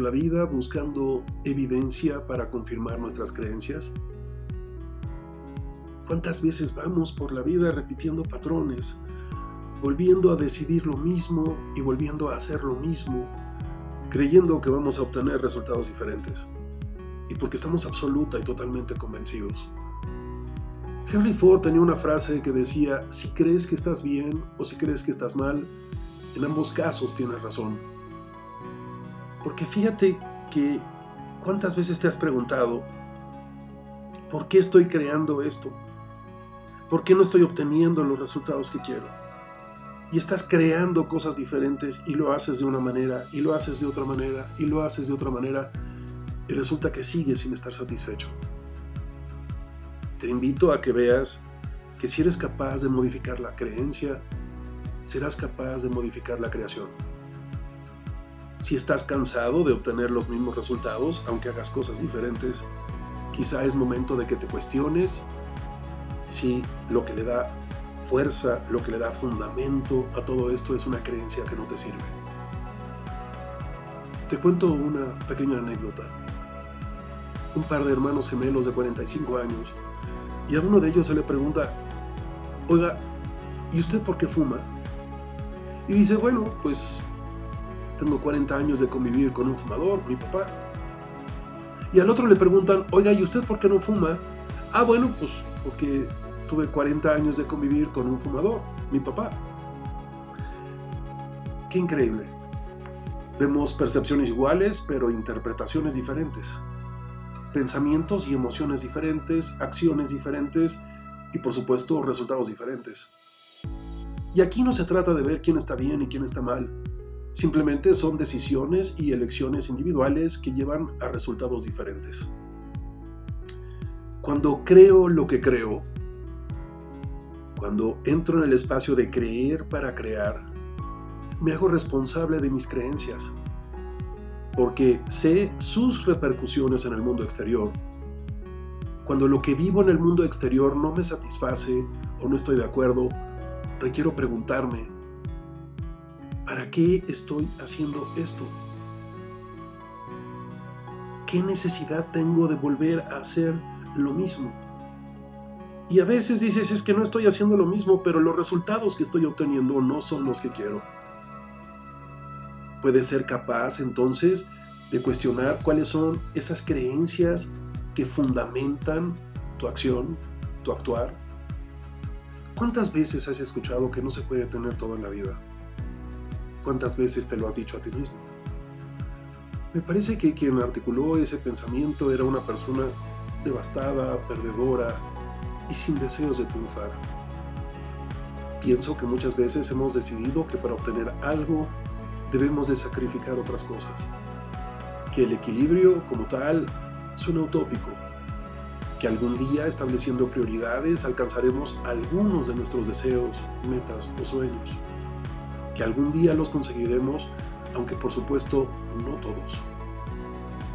la vida buscando evidencia para confirmar nuestras creencias? ¿Cuántas veces vamos por la vida repitiendo patrones, volviendo a decidir lo mismo y volviendo a hacer lo mismo, creyendo que vamos a obtener resultados diferentes? Y porque estamos absoluta y totalmente convencidos. Henry Ford tenía una frase que decía, si crees que estás bien o si crees que estás mal, en ambos casos tienes razón. Porque fíjate que cuántas veces te has preguntado, ¿por qué estoy creando esto? ¿Por qué no estoy obteniendo los resultados que quiero? Y estás creando cosas diferentes y lo haces de una manera, y lo haces de otra manera, y lo haces de otra manera, y resulta que sigues sin estar satisfecho. Te invito a que veas que si eres capaz de modificar la creencia, serás capaz de modificar la creación. Si estás cansado de obtener los mismos resultados, aunque hagas cosas diferentes, quizá es momento de que te cuestiones si lo que le da fuerza, lo que le da fundamento a todo esto es una creencia que no te sirve. Te cuento una pequeña anécdota. Un par de hermanos gemelos de 45 años y a uno de ellos se le pregunta, oiga, ¿y usted por qué fuma? Y dice, bueno, pues tengo 40 años de convivir con un fumador, mi papá. Y al otro le preguntan, oiga, ¿y usted por qué no fuma? Ah, bueno, pues porque tuve 40 años de convivir con un fumador, mi papá. Qué increíble. Vemos percepciones iguales, pero interpretaciones diferentes. Pensamientos y emociones diferentes, acciones diferentes y por supuesto resultados diferentes. Y aquí no se trata de ver quién está bien y quién está mal. Simplemente son decisiones y elecciones individuales que llevan a resultados diferentes. Cuando creo lo que creo, cuando entro en el espacio de creer para crear, me hago responsable de mis creencias, porque sé sus repercusiones en el mundo exterior. Cuando lo que vivo en el mundo exterior no me satisface o no estoy de acuerdo, requiero preguntarme, ¿para qué estoy haciendo esto? ¿Qué necesidad tengo de volver a hacer lo mismo. Y a veces dices, es que no estoy haciendo lo mismo, pero los resultados que estoy obteniendo no son los que quiero. Puedes ser capaz entonces de cuestionar cuáles son esas creencias que fundamentan tu acción, tu actuar. ¿Cuántas veces has escuchado que no se puede tener todo en la vida? ¿Cuántas veces te lo has dicho a ti mismo? Me parece que quien articuló ese pensamiento era una persona devastada, perdedora y sin deseos de triunfar. Pienso que muchas veces hemos decidido que para obtener algo debemos de sacrificar otras cosas. Que el equilibrio como tal suena utópico. Que algún día estableciendo prioridades alcanzaremos algunos de nuestros deseos, metas o sueños. Que algún día los conseguiremos, aunque por supuesto no todos.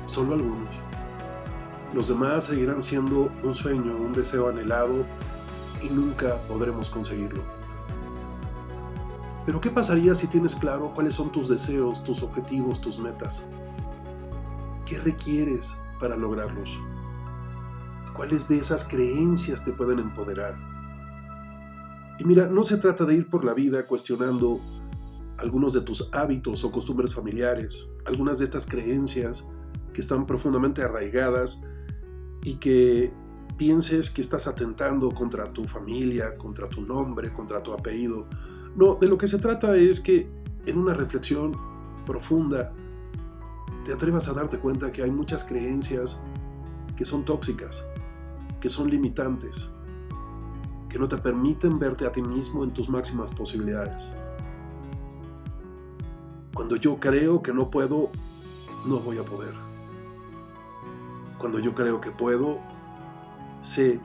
Solo algunos. Los demás seguirán siendo un sueño, un deseo anhelado y nunca podremos conseguirlo. Pero ¿qué pasaría si tienes claro cuáles son tus deseos, tus objetivos, tus metas? ¿Qué requieres para lograrlos? ¿Cuáles de esas creencias te pueden empoderar? Y mira, no se trata de ir por la vida cuestionando algunos de tus hábitos o costumbres familiares, algunas de estas creencias que están profundamente arraigadas y que pienses que estás atentando contra tu familia, contra tu nombre, contra tu apellido. No, de lo que se trata es que en una reflexión profunda te atrevas a darte cuenta que hay muchas creencias que son tóxicas, que son limitantes, que no te permiten verte a ti mismo en tus máximas posibilidades. Cuando yo creo que no puedo, no voy a poder. Cuando yo creo que puedo, sé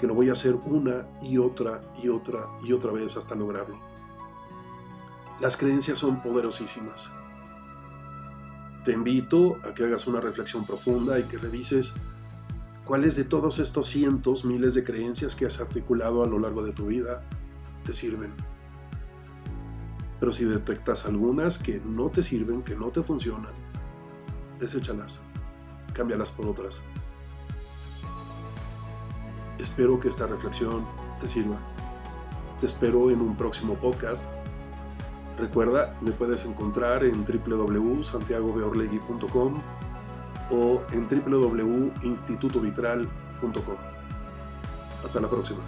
que lo voy a hacer una y otra y otra y otra vez hasta lograrlo. Las creencias son poderosísimas. Te invito a que hagas una reflexión profunda y que revises cuáles de todos estos cientos, miles de creencias que has articulado a lo largo de tu vida te sirven. Pero si detectas algunas que no te sirven, que no te funcionan, deséchalas, cámbialas por otras. Espero que esta reflexión te sirva. Te espero en un próximo podcast. Recuerda, me puedes encontrar en www.santiagobeorlegui.com o en www.institutovitral.com. Hasta la próxima.